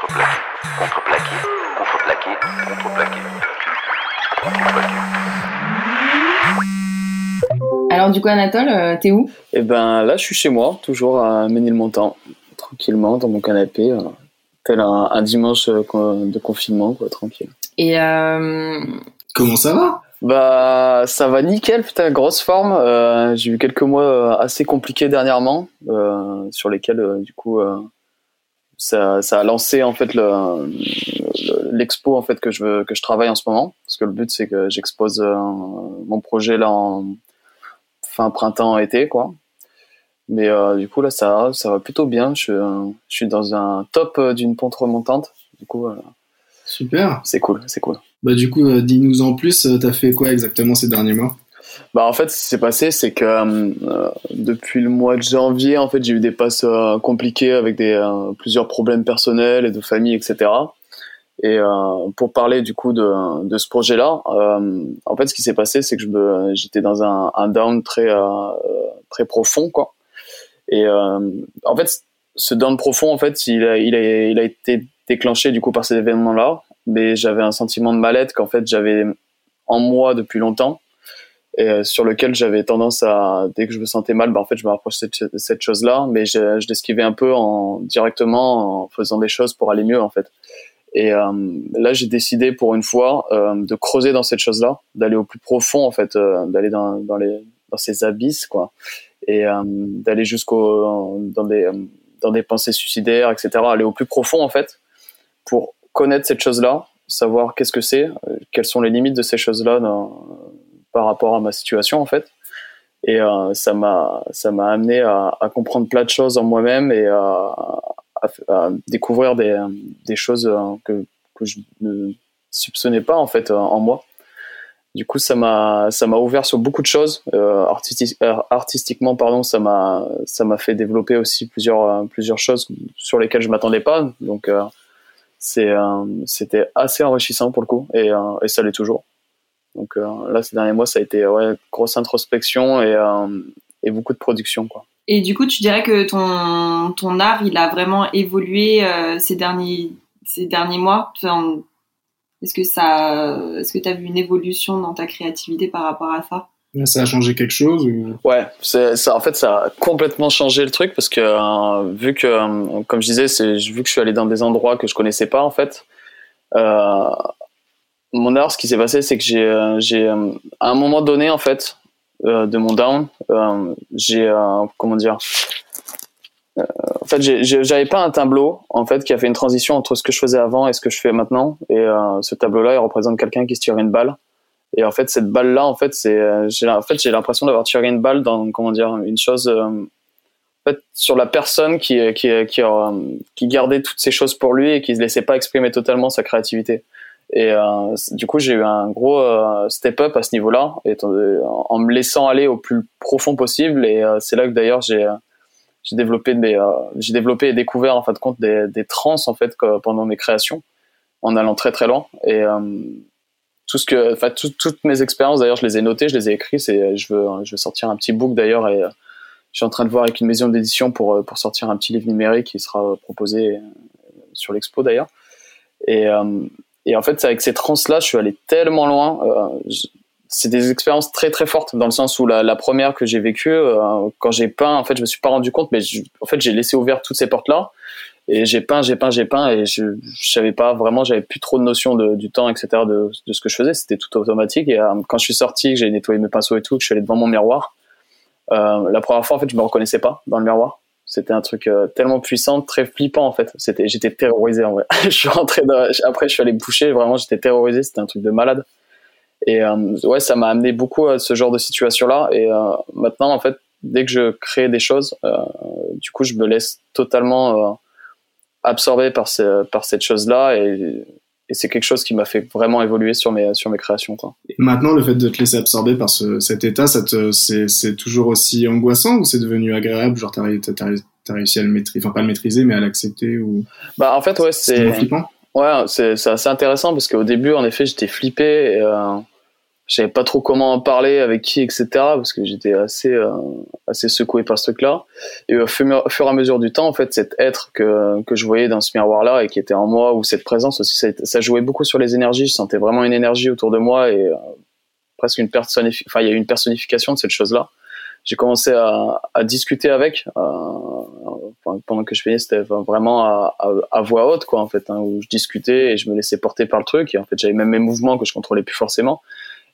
contreplaqué, contreplaqué, contreplaqué, contreplaqué, contreplaqué. Alors du coup Anatole, euh, t'es où? Et ben là, je suis chez moi, toujours à Ménilmontant, tranquillement dans mon canapé, euh, tel un, un dimanche euh, de confinement, quoi, tranquille. Et euh, Comment ça va? Bah, ça va nickel, putain, grosse forme. Euh, J'ai eu quelques mois euh, assez compliqués dernièrement, euh, sur lesquels, euh, du coup, euh, ça, ça a lancé en fait le- le- l'expo en fait que je veux, que je travaille en ce moment, parce que le but c'est que j'expose euh, mon projet là en fin printemps été quoi. Mais euh, du coup là ça va, ça va plutôt bien. Je, suis, euh, je suis dans un top d'une pente remontante. Du coup, euh, Super. c'est cool, c'est cool. Bah du coup, dis-nous en plus, t'as fait quoi exactement ces derniers mois? Bah en fait, ce qui s'est passé, c'est que euh, depuis le mois de janvier, en fait, j'ai eu des passes euh, compliquées avec des euh, plusieurs problèmes personnels et de famille, etc. Et pour parler du coup de, de ce projet-là, en fait, ce qui s'est passé, c'est que je j'étais dans un, un down très très profond, quoi. Et en fait, ce down profond, en fait, il a, il a, il a été déclenché du coup par ces événements-là. Mais j'avais un sentiment de mal-être qu'en fait j'avais en moi depuis longtemps et euh, sur lequel j'avais tendance à dès que je me sentais mal bah en fait je me rapprochais de cette, chose là mais je, je l'esquivais un peu en directement en faisant des choses pour aller mieux en fait. Et euh, là j'ai décidé pour une fois euh, de creuser dans cette chose là d'aller au plus profond en fait euh, d'aller dans, dans les dans ces abysses quoi. Et euh, d'aller jusqu'au dans des dans des pensées suicidaires etc aller au plus profond en fait pour connaître cette chose là savoir qu'est-ce que c'est euh, quelles sont les limites de ces choses là dans, par rapport à ma situation en fait. Et euh, ça m'a ça m'a amené à, comprendre plein de choses en moi-même et à, découvrir des, des choses euh, que, que je ne soupçonnais pas en fait euh, en moi. Du coup ça m'a ça m'a ouvert sur beaucoup de choses artisti- artistiquement pardon ça m'a ça m'a fait développer aussi plusieurs plusieurs choses sur lesquelles je m'attendais pas. Donc c'est c'était assez enrichissant pour le coup et, et ça l'est toujours donc euh, là, ces derniers mois, ça a été ouais, grosse introspection et, euh, et beaucoup de production. Quoi. et du coup tu dirais que ton ton art il a vraiment évolué euh, ces derniers ces derniers mois? Enfin, est-ce que ça est-ce que t'as vu une évolution dans ta créativité par rapport à ça? Ça a changé quelque chose ou... Ouais, c'est, ça, en fait, ça a complètement changé le truc parce que euh, vu que, euh, comme je disais, c'est vu que je suis allé dans des endroits que je connaissais pas en fait. Mon art, ce qui s'est passé, c'est que j'ai, euh, j'ai euh, à un moment donné en fait euh, de mon down, euh, j'ai euh, comment dire. en fait, j'ai- j'avais pas un tableau en fait qui a fait une transition entre ce que je faisais avant et ce que je fais maintenant. Et ce tableau-là, il représente quelqu'un qui se tire une balle. Et en fait, cette balle-là, en fait, c'est, j'ai, en fait, j'ai l'impression d'avoir tiré une balle dans, comment dire, une chose, sur la personne qui, qui, qui, qui gardait toutes ces choses pour lui et qui ne laissait pas exprimer totalement sa créativité. Et euh, du coup, j'ai eu un gros euh, step up à ce niveau-là, euh, en me laissant aller au plus profond possible. Et euh, c'est là que d'ailleurs j'ai euh, j'ai développé des, euh, j'ai développé et découvert en fin de compte des, des trans en fait pendant mes créations, en allant très très loin. Et tout ce que, enfin tout- toutes mes expériences d'ailleurs, je les ai notées, je les ai écrites. Et je veux, je veux sortir un petit book d'ailleurs et je suis en train de voir avec une maison d'édition pour pour sortir un petit livre numérique qui sera proposé sur l'expo d'ailleurs. Et et en fait, avec ces trans-là, je suis allé tellement loin. Euh, c'est des expériences très très fortes dans le sens où la, première que j'ai vécue, euh, quand j'ai peint, en fait, je me suis pas rendu compte, mais en fait, j'ai laissé ouvert toutes ces portes-là et j'ai peint, j'ai peint, j'ai peint et je, je savais pas vraiment, j'avais plus trop de notion du temps, etc. de, ce que je faisais. C'était tout automatique. Et euh, quand je suis sorti, que j'ai nettoyé mes pinceaux et tout, que je suis allé devant mon miroir, la première fois, en fait, je me reconnaissais pas dans le miroir. C'était un truc euh, tellement puissant, très flippant en fait. C'était, j'étais terrorisé en vrai. je suis rentré dans, après, je suis allé me coucher. Vraiment, j'étais terrorisé. C'était un truc de malade. Et euh, ouais, ça m'a amené beaucoup à ce genre de situation-là. Et euh, maintenant, en fait, dès que je crée des choses, euh, du coup, je me laisse totalement absorber par, ce, par cette chose-là. Et, et c'est quelque chose qui m'a fait vraiment évoluer sur mes, sur mes créations. Quoi. Maintenant, le fait de te laisser absorber par ce, cet état, ça te, c'est, toujours aussi angoissant ou c'est devenu agréable? Genre, t'as, réussi à le maîtriser, enfin pas le maîtriser, mais à l'accepter ou? Bah, en fait, ouais, c'est c'est. flippant? Ouais, c'est c'est assez intéressant parce qu'au début, en effet, j'étais flippé. Et, euh, je savais pas trop comment en parler avec qui etc parce que j'étais assez euh, assez secoué par ce truc là et au fur, et à mesure du temps en fait cet être que que je voyais dans ce miroir là et qui était en moi ou cette présence aussi ça, jouait beaucoup sur les énergies. Je sentais vraiment une énergie autour de moi et euh, presque une personnification enfin il y a une personnification de cette chose là j'ai commencé à, à, discuter avec euh, pendant que je faisais c'était vraiment à, à, à, voix haute quoi en fait hein, où je discutais et je me laissais porter par le truc. Et en fait j'avais même mes mouvements que je contrôlais plus forcément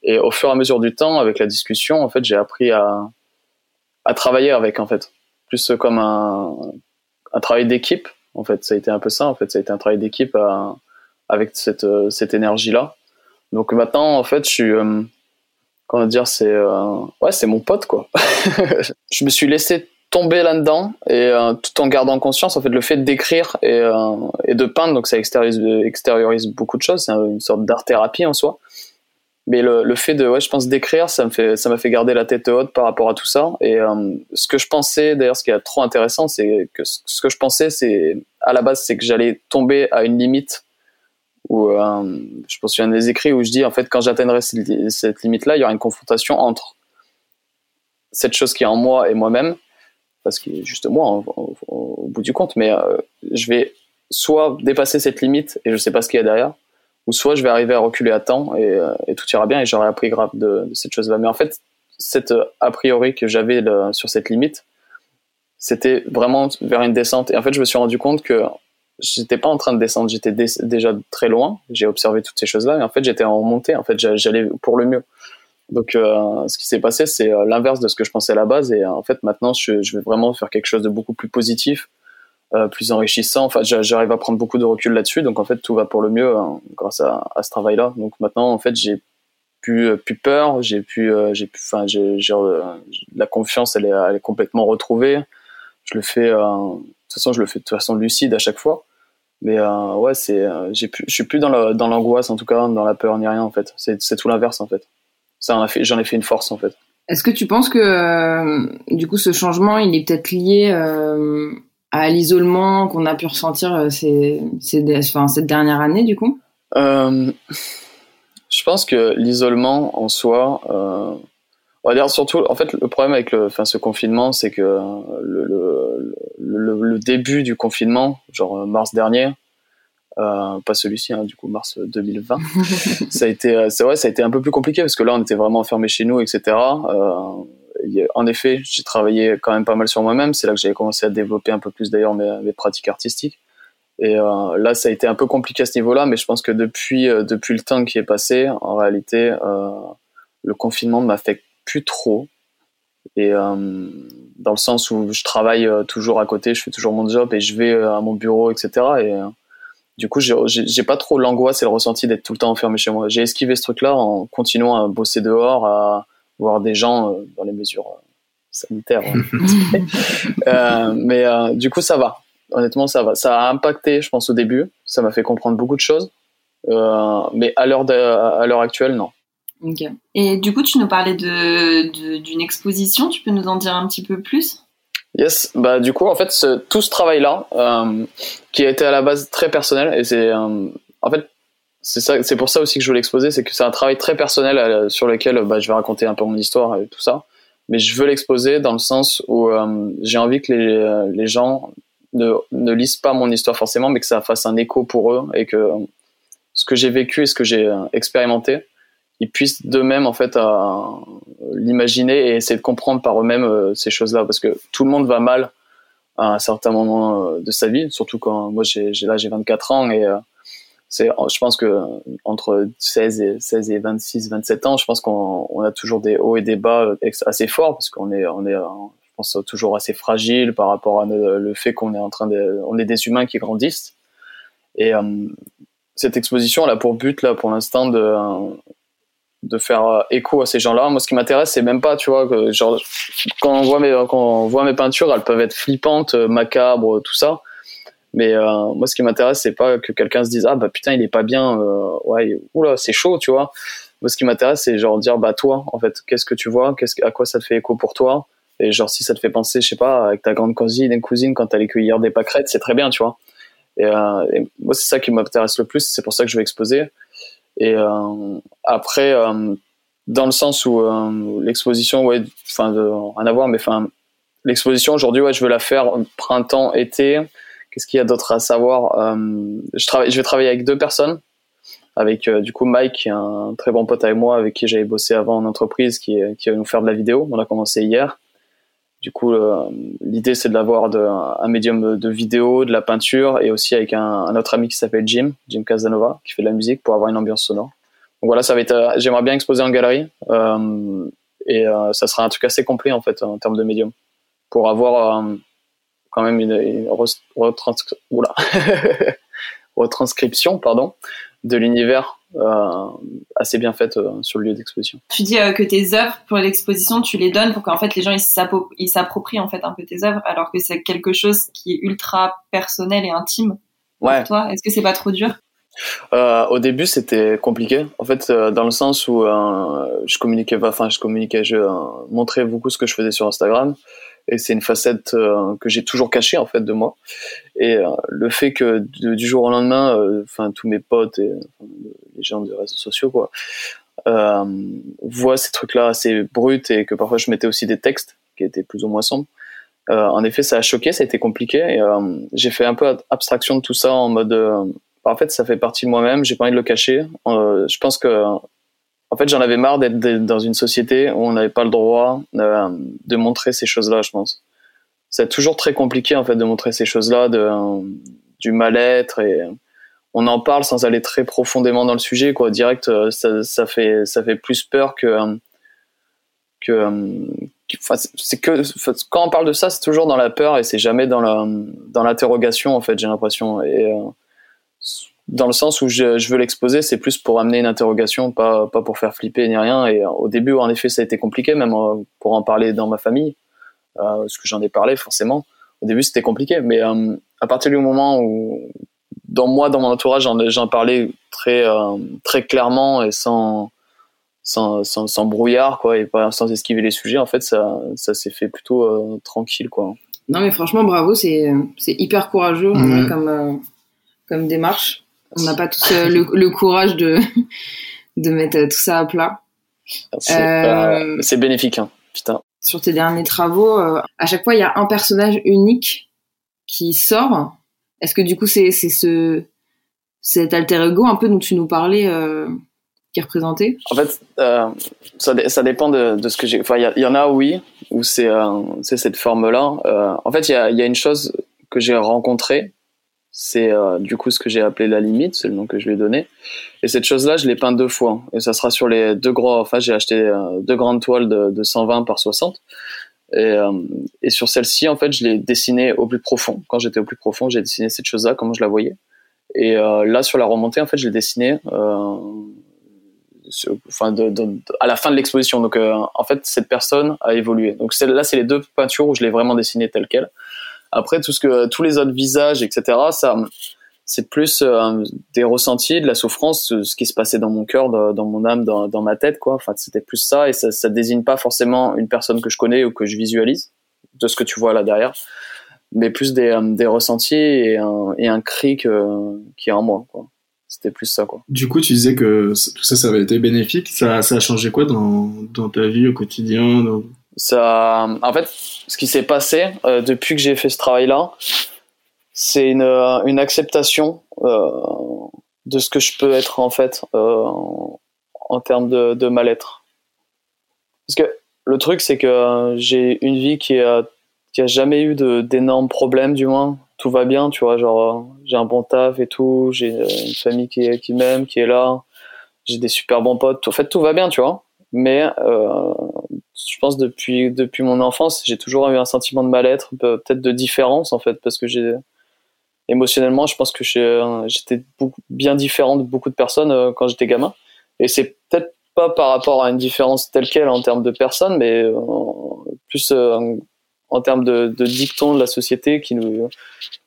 et au fur et à mesure du temps, avec la discussion, en fait, j'ai appris à, à travailler avec, en fait. Plus comme un, un travail d'équipe, en fait. Ça a été un peu ça, en fait. Ça a été un travail d'équipe euh, avec cette, euh, cette énergie-là. Donc maintenant, en fait, je suis, euh, comment dire, c'est, ouais, c'est mon pote, quoi. je me suis laissé tomber là-dedans et tout en gardant conscience en fait le fait d'écrire et, et de peindre donc ça extériorise, extériorise beaucoup de choses c'est une sorte d'art thérapie en soi mais le, le, fait de ouais je pense d'écrire ça me fait ça m'a fait garder la tête haute par rapport à tout ça. Et euh, ce que je pensais d'ailleurs ce qui est trop intéressant c'est que ce que je pensais c'est à la base c'est que j'allais tomber à une limite où euh, je pense un des écrits où je dis en fait quand j'atteindrai cette, limite là il y aura une confrontation entre cette chose qui est en moi et moi-même parce que juste moi au, au bout du compte. Mais euh, je vais soit dépasser cette limite et je sais pas ce qu'il y a derrière ou soit je vais arriver à reculer à temps et, euh, et tout ira bien et j'aurai appris grave de, cette chose-là. Mais en fait, cette euh, a priori que j'avais sur cette limite, c'était vraiment vers une descente. Et en fait, je me suis rendu compte que j'étais pas en train de descendre, j'étais déjà très loin. J'ai observé toutes ces choses-là, mais en fait, j'étais en montée. En fait, j'allais pour le mieux. Donc, euh, ce qui s'est passé, c'est l'inverse de ce que je pensais à la base. Et en fait, maintenant, je, vais vraiment faire quelque chose de beaucoup plus positif, plus enrichissant. Enfin, j'arrive à prendre beaucoup de recul là-dessus. Donc, en fait, tout va pour le mieux hein, grâce à, ce travail-là. Donc, maintenant, en fait, j'ai plus, euh, plus peur. J'ai plus, euh, j'ai plus, enfin, euh, la confiance, elle est, complètement retrouvée. Je le fais, euh, de toute façon, je le fais de façon lucide à chaque fois. Mais ouais, c'est, j'ai plus, je suis plus dans, l'angoisse, en tout cas, dans la peur ni rien, en fait. C'est, tout l'inverse, en fait. Ça, j'en ai fait une force, en fait. Est-ce que tu penses que, euh, du coup, ce changement, il est peut-être lié euh, à l'isolement qu'on a pu ressentir ces, ces, enfin, cette dernière année, du coup? Euh, Je pense que l'isolement en soi, euh, on va dire surtout, en fait, le problème avec le, enfin, ce confinement, c'est que le, le, le, le, début du confinement, genre mars dernier, euh, pas celui-ci, hein, du coup mars 2020, ça a été, c'est vrai, ça a été un peu plus compliqué parce que là, on était vraiment enfermés chez nous, etc. Euh, en effet, j'ai travaillé quand même pas mal sur moi-même. C'est là que j'avais commencé à développer un peu plus d'ailleurs mes, pratiques artistiques. Et euh, là, ça a été un peu compliqué à ce niveau-là, mais je pense que depuis, euh, depuis le temps qui est passé, en réalité, euh, le confinement ne m'affecte plus trop. Et dans le sens où je travaille toujours à côté, je fais toujours mon job et je vais à mon bureau, etc. Et du coup, j'ai pas trop l'angoisse et le ressenti d'être tout le temps enfermé chez moi. J'ai esquivé ce truc-là en continuant à bosser dehors, à voir des gens dans les mesures sanitaires. euh, mais euh, du coup, ça va honnêtement, ça va. Ça a impacté, je pense, au début. Ça m'a fait comprendre beaucoup de choses. Euh, mais à l'heure à l'heure actuelle, non. Ok. Et du coup, tu nous parlais de d'une exposition. Tu peux nous en dire un petit peu plus? Yes. Bah du coup, en fait, ce, tout ce travail-là, euh, qui a été à la base très personnel, et c'est euh, en fait c'est ça, c'est pour ça aussi que je voulais l'exposer, c'est que c'est un travail très personnel euh, sur lequel bah, je vais raconter un peu mon histoire et tout ça. Mais je veux l'exposer dans le sens où j'ai envie que les, les gens ne, ne lisent pas mon histoire forcément, mais que ça fasse un écho pour eux et que ce que j'ai vécu et ce que j'ai expérimenté, ils puissent d'eux-mêmes en fait l'imaginer et essayer de comprendre par eux-mêmes euh, ces choses-là, parce que tout le monde va mal à un certain moment euh, de sa vie, surtout quand moi j'ai là j'ai 24 ans et euh, c'est je pense que entre 16 et 16 et 26 27 ans je pense qu'on on a toujours des hauts et des bas assez forts parce qu'on est on est pense toujours assez fragile par rapport à le fait qu'on est en train de, on est des humains qui grandissent. Et euh, cette exposition, elle a pour but là, pour l'instant, de de faire écho à ces gens-là. Moi, ce qui m'intéresse, c'est même pas, tu vois, genre quand on voit mes quand on voit mes peintures, elles peuvent être flippantes, macabres, tout ça. Mais euh, moi, ce qui m'intéresse, c'est pas que quelqu'un se dise ah bah putain, il est pas bien, euh, ouais, oula, c'est chaud, tu vois. Moi, ce qui m'intéresse, c'est genre dire bah toi, en fait, qu'est-ce que tu vois, qu'est-ce à quoi ça te fait écho pour toi et genre, si ça te fait penser, je sais pas, avec ta grande cousine, une cousine quand t'allais cueillir des pâquerettes, c'est très bien, tu vois. Et, euh, et moi, c'est ça qui m'intéresse le plus, c'est pour ça que je vais exposer. Et euh, après, dans le sens où l'exposition, ouais, enfin, rien à voir, mais enfin, l'exposition aujourd'hui, ouais, je veux la faire printemps, été. Qu'est-ce qu'il y a d'autre à savoir euh, je, je vais travailler avec deux personnes, avec euh, du coup Mike, un très bon pote avec moi, avec qui j'avais bossé avant en entreprise, qui, va nous faire de la vidéo. On a commencé hier. Du coup, l'idée c'est de un médium de vidéo, de la peinture, et aussi avec un, autre ami qui s'appelle Jim, Jim Casanova, qui fait de la musique pour avoir une ambiance sonore. Donc voilà, ça va être. J'aimerais bien exposer en galerie, euh, et ça sera un truc assez complet en fait en termes de médium pour avoir euh, quand même une, retranscription pardon, de l'univers euh, assez bien faite euh, sur le lieu d'exposition. Tu dis que tes œuvres pour l'exposition, tu les donnes pour qu'en fait les gens ils s'approprient en fait un peu tes œuvres, alors que c'est quelque chose qui est ultra personnel et intime. Ouais. Pour toi, est-ce que c'est pas trop dur? Au début, c'était compliqué. En fait, dans le sens où je communiquais, enfin, je communiquais, je montrais beaucoup ce que je faisais sur Instagram et c'est une facette euh, que j'ai toujours cachée en fait de moi. Et euh, le fait que du jour au lendemain euh, enfin tous mes potes et les gens des réseaux sociaux quoi voient ces trucs là assez bruts et que parfois je mettais aussi des textes qui étaient plus ou moins sombres. En effet ça a choqué ça a été compliqué j'ai fait un peu abstraction de tout ça en mode en fait ça fait partie de moi-même j'ai pas envie de le cacher. Je pense que en fait, j'en avais marre d'être dans une société où on n'avait pas le droit euh, de montrer ces choses-là, je pense. C'est toujours très compliqué, en fait, de montrer ces choses-là, du mal-être et on en parle sans aller très profondément dans le sujet, quoi. Direct, euh, ça, fait, ça fait plus peur que, c'est que quand on parle de ça, c'est toujours dans la peur et c'est jamais dans dans l'interrogation, en fait, j'ai l'impression. Et, euh, dans le sens où je, je veux l'exposer, c'est plus pour amener une interrogation, pas, pas pour faire flipper ni rien. Et au début, en effet, ça a été compliqué, même euh, pour en parler dans ma famille, euh, parce que j'en ai parlé forcément. Au début, c'était compliqué, mais euh, à partir du moment où, dans moi, dans mon entourage, j'en parlais très, euh, très clairement et sans, sans, sans, sans, brouillard, quoi, et pas sans esquiver les sujets, en fait, ça, ça s'est fait plutôt euh, tranquille, quoi. Non, mais franchement, bravo, c'est hyper courageux comme, comme démarche. On n'a pas tous euh, le, courage de, de mettre tout ça à plat. C'est euh, bénéfique, hein. putain. Sur tes derniers travaux, euh, à chaque fois, il y a un personnage unique qui sort. Est-ce que du coup, c'est ce cet alter ego un peu dont tu nous parlais qui est représenté? En fait, ça, ça, dépend de, de ce que j'ai. Enfin, il y, en a, oui, où c'est cette forme-là. en fait, il y a, y a, une chose que j'ai rencontrée c'est euh, du coup ce que j'ai appelé la limite, c'est le nom que je lui ai donné. Et cette chose-là, je l'ai peint deux fois. Et ça sera sur les deux grands. Enfin, j'ai acheté euh, deux grandes toiles de, de, 120 par 60. Et, euh, et sur celle-ci, en fait, je l'ai dessinée au plus profond. Quand j'étais au plus profond, j'ai dessiné cette chose-là, comment je la voyais. Et là, sur la remontée, en fait, je l'ai dessinée. Enfin, à la fin de l'exposition. Donc, en fait, cette personne a évolué. Donc, là, c'est les deux peintures où je l'ai vraiment dessiné telle quelle. Après, tout ce que, tous les autres visages, etc., ça, c'est plus euh, des ressentis, de la souffrance, ce qui se passait dans mon cœur, dans, mon âme, dans, dans, ma tête, quoi. Enfin, c'était plus ça, et ça, ça désigne pas forcément une personne que je connais ou que je visualise, de ce que tu vois là derrière, mais plus des, euh, des ressentis et un, et un cri que, qui est en moi, quoi. C'était plus ça, quoi. Du coup, tu disais que tout ça, ça avait été bénéfique. Ça, ça a changé quoi dans, dans ta vie au quotidien ça, en fait, ce qui s'est passé euh, depuis que j'ai fait ce travail-là, c'est une, euh, une acceptation euh, de ce que je peux être en fait euh, en termes de, de mal-être. Parce que le truc, c'est que j'ai une vie qui a, qui a jamais eu d'énormes problèmes, du moins. Tout va bien, tu vois. Genre, j'ai un bon taf et tout. J'ai une famille qui, qui m'aime, qui est là. J'ai des super bons potes. En fait, tout va bien, tu vois. Mais euh, je pense depuis depuis mon enfance, j'ai toujours eu un sentiment de mal-être, peut-être de différence en fait, parce que j'ai émotionnellement, je pense que j'étais bien différent de beaucoup de personnes euh, quand j'étais gamin. Et c'est peut-être pas par rapport à une différence telle quelle en termes de personnes, mais euh, plus euh, en termes de, de dictons de la société qui nous,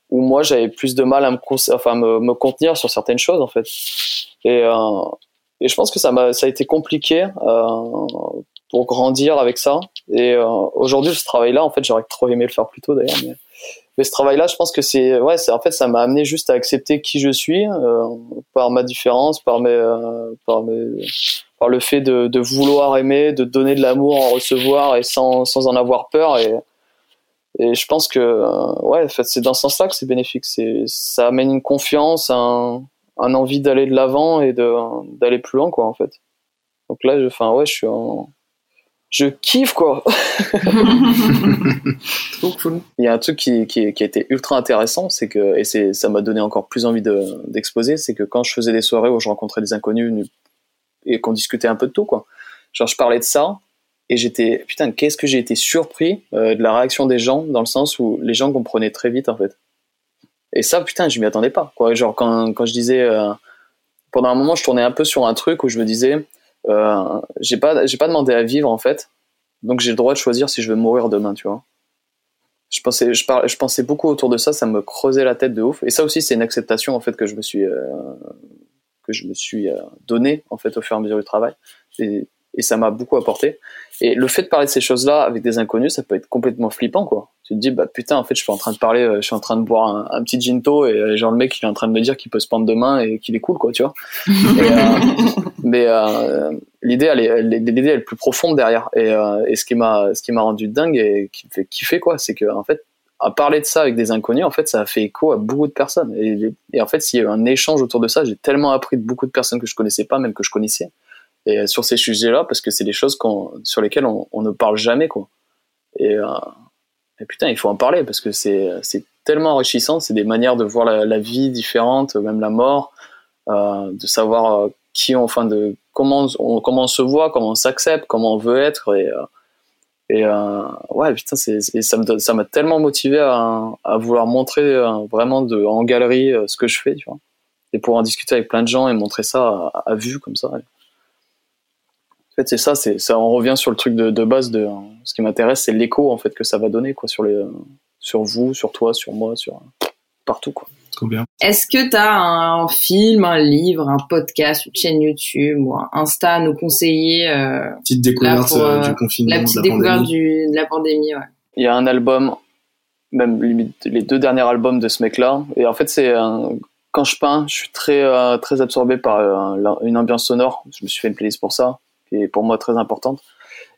où moi j'avais plus de mal à me, enfin, me, contenir sur certaines choses en fait. Et, et je pense que ça m'a, ça a été compliqué pour grandir avec ça. Et euh, aujourd'hui, ce travail-là, en fait, j'aurais trop aimé le faire plus tôt d'ailleurs. Mais, mais ce travail-là, je pense que c'est, ouais, en fait, ça m'a amené juste à accepter qui je suis euh, par ma différence, par mes, euh, par mes, par le fait de, de vouloir aimer, de donner de l'amour, en recevoir et sans, sans en avoir peur. Et, et je pense que euh, ouais, en fait, c'est dans ce sens-là que c'est bénéfique. C'est, ça amène une confiance, un, un envie d'aller de l'avant et de, d'aller plus loin, quoi, en fait. Donc là, je, enfin, ouais, je suis en, je kiffe, quoi. Trop cool. Il y a un truc qui, qui, qui a été ultra intéressant, c'est que, et c'est, ça m'a donné encore plus envie de, d'exposer, c'est que quand je faisais des soirées où je rencontrais des inconnus et qu'on discutait un peu de tout, quoi. Genre, je parlais de ça, et j'étais, putain, qu'est-ce que j'ai été surpris euh, de la réaction des gens, dans le sens où les gens comprenaient très vite, en fait. Et ça, putain, je m'y attendais pas, quoi. Genre, quand, quand je disais, euh, pendant un moment, je tournais un peu sur un truc où je me disais, euh, j'ai pas, j'ai pas demandé à vivre, en fait. Donc, j'ai le droit de choisir si je veux mourir demain, tu vois. Je pensais, je, je pensais beaucoup autour de ça, ça me creusait la tête de ouf. Et ça aussi, c'est une acceptation, en fait, que je me suis, euh, que je me suis euh, donné, en fait, au fur et à mesure du travail. Et, et ça m'a beaucoup apporté. Et le fait de parler de ces choses-là avec des inconnus, ça peut être complètement flippant, quoi. Tu te dis, bah putain, en fait, je suis en train de parler, euh, je suis en train de boire un, un petit ginto et euh, genre le mec, il est en train de me dire qu'il peut se pendre demain et qu'il est cool, quoi, tu vois. Et, euh, mais euh, l'idée, elle est, l'idée, elle est plus profonde derrière. Et, euh, et ce qui m'a, ce qui m'a rendu dingue et qui me fait kiffer, quoi, c'est que en fait, à parler de ça avec des inconnus, en fait, ça a fait écho à beaucoup de personnes. Et, et en fait, s'il y a eu un échange autour de ça, j'ai tellement appris de beaucoup de personnes que je connaissais pas, même que je connaissais et sur ces sujets-là parce que c'est des choses qu'on, sur lesquelles on, ne parle jamais quoi. Et, euh, et, putain, il faut en parler parce que c'est c'est tellement enrichissant, c'est des manières de voir la, vie différente, même la mort, euh, de savoir euh, qui enfin de comment on comment se voit, comment on s'accepte, comment on veut être et ouais putain ça me ça m'a tellement motivé à, vouloir montrer vraiment de en galerie ce que je fais tu vois et pour en discuter avec plein de gens et montrer ça à, vue comme ça fait, c'est ça, c'est ça. On revient sur le truc de, de base de ce qui m'intéresse, c'est l'écho en fait que ça va donner quoi sur les, sur vous, sur toi, sur moi, sur partout quoi. Trop bien. Est-ce que tu as un film, un livre, un podcast, une chaîne YouTube ou un Insta à nous conseiller euh, Petite découverte pour, euh, euh, du confinement, La petite de la découverte du, de la pandémie, ouais. Il y a un album, même les deux derniers albums de ce mec-là, et en fait c'est un- quand je peins, je suis très euh, très absorbé par euh, une ambiance sonore. Je me suis fait une playlist pour ça, qui est pour moi très importante.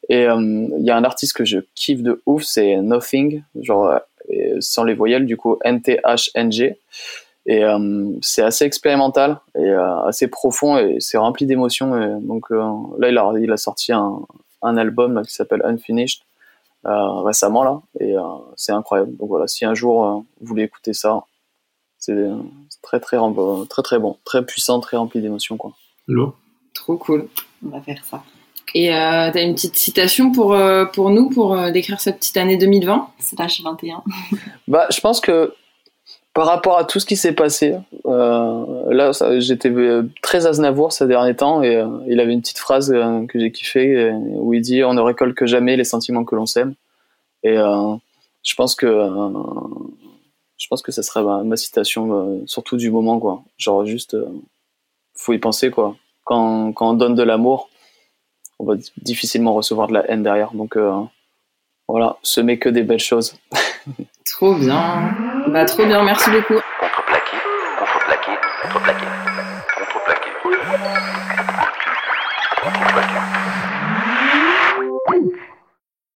Et euh, il y a un artiste que je kiffe de ouf, c'est Nothing, genre euh, sans les voyelles, du coup N-T-H-N-G. Et euh, c'est assez expérimental et euh, assez profond et c'est rempli d'émotions. Et Donc euh, là, il a, il a sorti un, un album là, qui s'appelle Unfinished euh, récemment là et euh, c'est incroyable. Donc voilà, si un jour euh, vous voulez écouter ça, c'est très très très très bon, très puissant, très rempli d'émotions quoi. Trop cool. On va faire ça. Et euh, t'as une petite citation pour, euh, pour nous, pour euh, décrire cette petite année 2020 Slash 21. Bah, je pense que par rapport à tout ce qui s'est passé, euh, là, j'étais très Aznavour ces derniers temps et euh, il avait une petite phrase euh, que j'ai kiffé euh, où il dit on ne récolte que jamais les sentiments que l'on sème. Et euh, je pense que euh, je pense que ça serait ma, ma citation euh, surtout du moment quoi. Genre juste euh, faut y penser quoi. Quand quand on donne de l'amour, on va difficilement recevoir de la haine derrière. Donc euh, voilà, semer que des belles choses. Trop bien. Bah trop bien, merci beaucoup. Contreplaqué, contreplaqué, contreplaqué, contreplaqué.